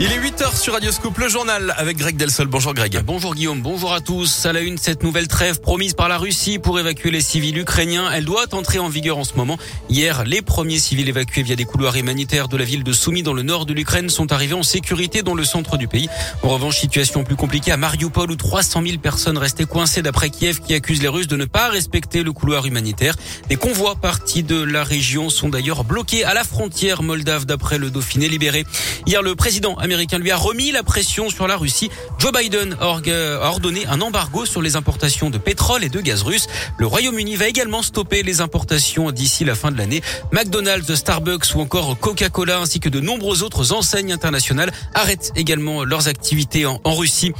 Il est 8h sur Radioscope, le journal avec Greg Delsol. Bonjour Greg. Bonjour Guillaume, bonjour à tous. À la une, cette nouvelle trêve promise par la Russie pour évacuer les civils ukrainiens, elle doit entrer en vigueur en ce moment. Hier, les premiers civils évacués via des couloirs humanitaires de la ville de Soumy dans le nord de l'Ukraine sont arrivés en sécurité dans le centre du pays. En revanche, situation plus compliquée à Mariupol où 300 000 personnes restaient coincées d'après Kiev qui accuse les Russes de ne pas respecter le couloir humanitaire. Des convois partis de la région sont d'ailleurs bloqués à la frontière moldave d'après le Dauphiné libéré. Hier, le président américain lui a remis la pression sur la Russie. Joe Biden a ordonné un embargo sur les importations de pétrole et de gaz russe. Le Royaume-Uni va également stopper les importations d'ici la fin de l'année. McDonald's, Starbucks ou encore Coca-Cola ainsi que de nombreuses autres enseignes internationales arrêtent également leurs activités en Russie.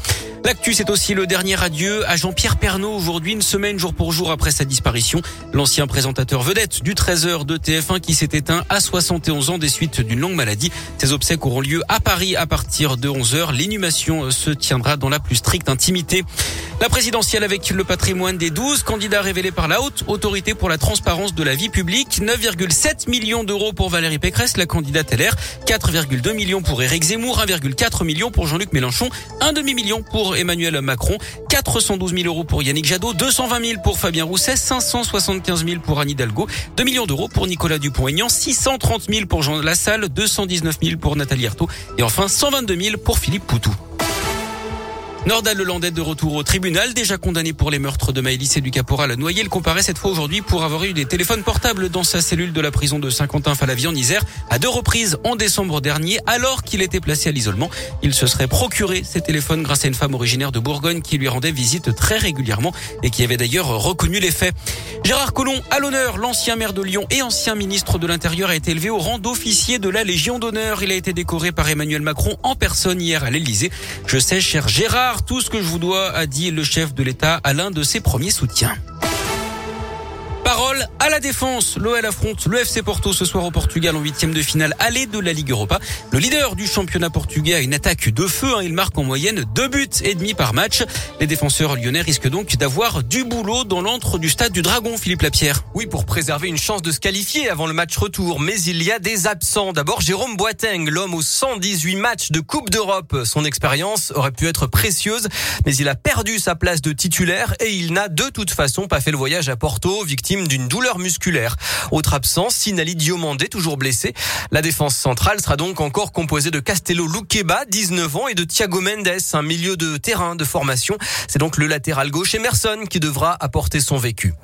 L'actu, c'est aussi le dernier adieu à Jean-Pierre Pernaud aujourd'hui, une semaine jour pour jour après sa disparition. L'ancien présentateur vedette du 13h de TF1 qui s'est éteint à 71 ans des suites d'une longue maladie. Ses obsèques auront lieu à Paris à partir de 11h. L'inhumation se tiendra dans la plus stricte intimité. La présidentielle avec le patrimoine des 12 candidats révélés par la haute autorité pour la transparence de la vie publique. 9,7 millions d'euros pour Valérie Pécresse, la candidate LR. 4,2 millions pour Éric Zemmour. 1,4 million pour Jean-Luc Mélenchon. Un demi-million pour Emmanuel Macron. 412 000 euros pour Yannick Jadot. 220 000 pour Fabien Rousset. 575 000 pour Anne Hidalgo. 2 millions d'euros pour Nicolas Dupont-Aignan. 630 000 pour Jean Lassalle. 219 000 pour Nathalie Arthaud. Et enfin 122 000 pour Philippe Poutou. Nordal Lelandais de retour au tribunal, déjà condamné pour les meurtres de Maëlys et du caporal Noyer. Il comparaît cette fois aujourd'hui pour avoir eu des téléphones portables dans sa cellule de la prison de Saint-Quentin-Falavie en Isère à deux reprises en décembre dernier, alors qu'il était placé à l'isolement. Il se serait procuré ces téléphones grâce à une femme originaire de Bourgogne qui lui rendait visite très régulièrement et qui avait d'ailleurs reconnu les faits. Gérard Collomb à l'honneur, l'ancien maire de Lyon et ancien ministre de l'Intérieur a été élevé au rang d'officier de la Légion d'honneur. Il a été décoré par Emmanuel Macron en personne hier à l'Élysée. Je sais, cher Gérard, tout ce que je vous dois, a dit le chef de l'État à l'un de ses premiers soutiens. Parole à la défense. L'OL affronte le FC Porto ce soir au Portugal en huitième de finale aller de la Ligue Europa. Le leader du championnat portugais a une attaque de feu. Hein. Il marque en moyenne deux buts et demi par match. Les défenseurs lyonnais risquent donc d'avoir du boulot dans l'antre du stade du Dragon, Philippe Lapierre. Oui, pour préserver une chance de se qualifier avant le match retour. Mais il y a des absents. D'abord, Jérôme Boateng, l'homme aux 118 matchs de Coupe d'Europe. Son expérience aurait pu être précieuse, mais il a perdu sa place de titulaire et il n'a de toute façon pas fait le voyage à Porto, victime d'une douleur musculaire. Autre absence, Sinali Diomandé, toujours blessé. La défense centrale sera donc encore composée de Castello Luqueba, 19 ans, et de Thiago Mendes, un milieu de terrain de formation. C'est donc le latéral gauche Emerson qui devra apporter son vécu.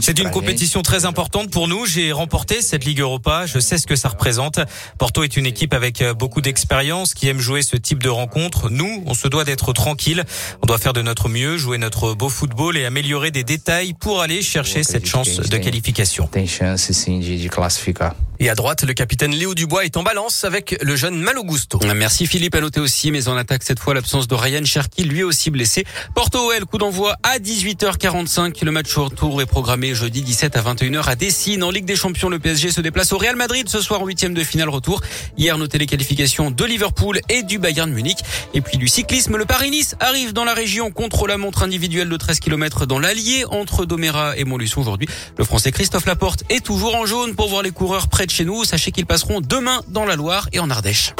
C'est une compétition très importante pour nous. J'ai remporté cette Ligue Europa. Je sais ce que ça représente. Porto est une équipe avec beaucoup d'expérience qui aime jouer ce type de rencontre. Nous, on se doit d'être tranquille. On doit faire de notre mieux, jouer notre beau football et améliorer des détails pour aller chercher cette chance de qualification. Et à droite, le capitaine Léo Dubois est en balance avec le jeune Malo Gusto. Merci Philippe, à noter aussi, mais en attaque cette fois l'absence de Ryan Cherki, lui aussi blessé. Porto OL, coup d'envoi à 18h45. Le match retour est programmé jeudi 17 à 21h à Dessine. En Ligue des Champions, le PSG se déplace au Real Madrid ce soir en huitième de finale retour. Hier, notez les qualifications de Liverpool et du Bayern Munich. Et puis du cyclisme, le Paris-Nice arrive dans la région contre la montre individuelle de 13 km dans l'Allier entre Doméra et Montluçon aujourd'hui. Le Français Christophe Laporte est toujours en jaune pour voir les coureurs chez nous. Sachez qu'ils passeront demain dans la Loire et en Ardèche.